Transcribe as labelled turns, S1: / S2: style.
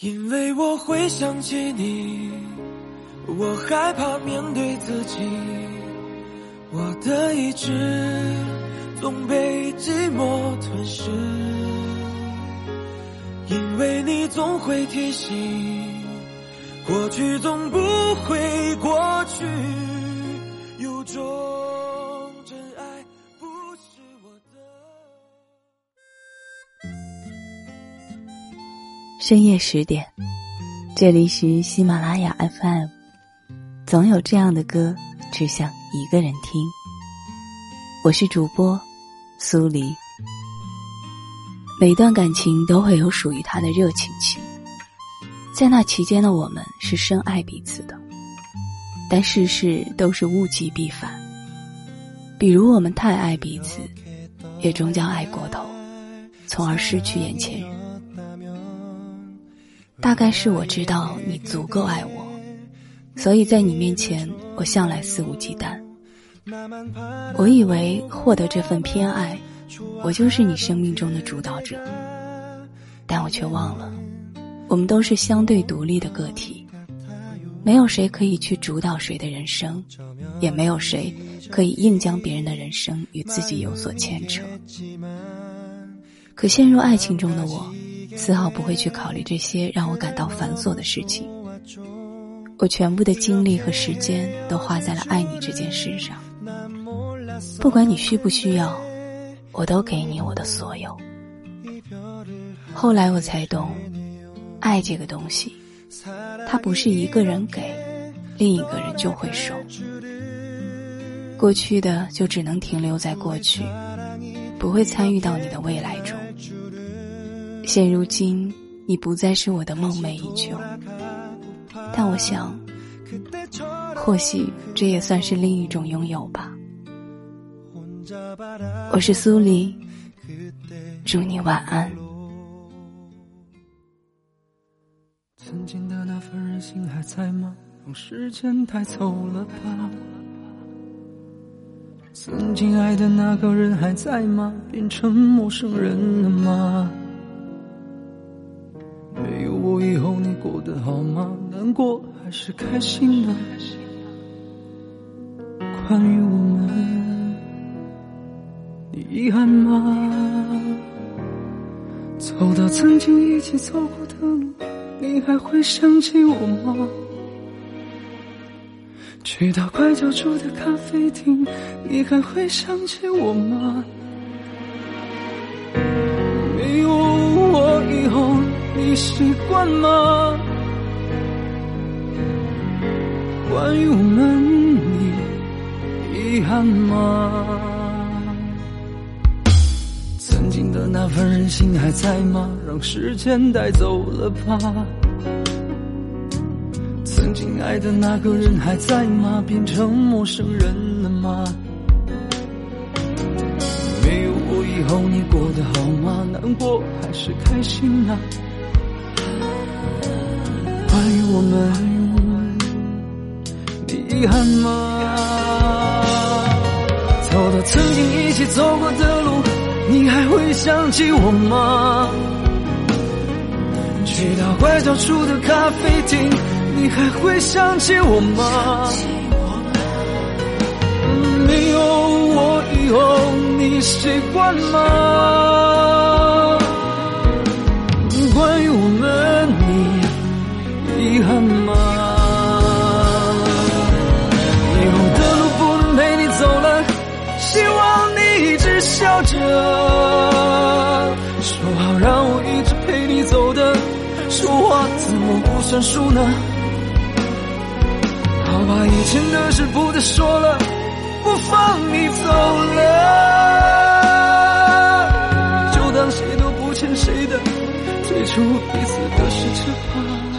S1: 因为我会想起你，我害怕面对自己，我的意志总被寂寞吞噬。因为你总会提醒，过去总不会过去，有种
S2: 深夜十点，这里是喜马拉雅 FM，总有这样的歌，只想一个人听。我是主播苏黎。每段感情都会有属于它的热情期，在那期间的我们是深爱彼此的，但世事都是物极必反。比如我们太爱彼此，也终将爱过头，从而失去眼前人。大概是我知道你足够爱我，所以在你面前我向来肆无忌惮。我以为获得这份偏爱。我就是你生命中的主导者，但我却忘了，我们都是相对独立的个体，没有谁可以去主导谁的人生，也没有谁可以硬将别人的人生与自己有所牵扯。可陷入爱情中的我，丝毫不会去考虑这些让我感到繁琐的事情，我全部的精力和时间都花在了爱你这件事上，不管你需不需要。我都给你我的所有。后来我才懂，爱这个东西，它不是一个人给，另一个人就会收。过去的就只能停留在过去，不会参与到你的未来中。现如今，你不再是我的梦寐以求，但我想，或许这也算是另一种拥有吧。我是苏黎，祝你晚安。
S1: 曾经的那份任性还在吗？让时间带走了吧。曾经爱的那个人还在吗？变成陌生人了吗？以后你过得好吗？难过还是开心呢？关于我们。你遗憾吗？走到曾经一起走过的路，你还会想起我吗？去到拐角处的咖啡厅，你还会想起我吗？你习惯吗？关于我们，你遗憾吗？曾经的那份任性还在吗？让时间带走了吧。曾经爱的那个人还在吗？变成陌生人了吗？没有我以后你过得好吗？难过还是开心啊？关于我们，你遗憾吗？走到曾经一起走过的路。你还会想起我吗？去到拐角处的咖啡厅，你还会想起我吗？没有我以后，你习惯吗？说话怎么不算数呢？好吧，以前的事不再说了，不放你走了，就当谁都不欠谁的，最初彼此的是这话。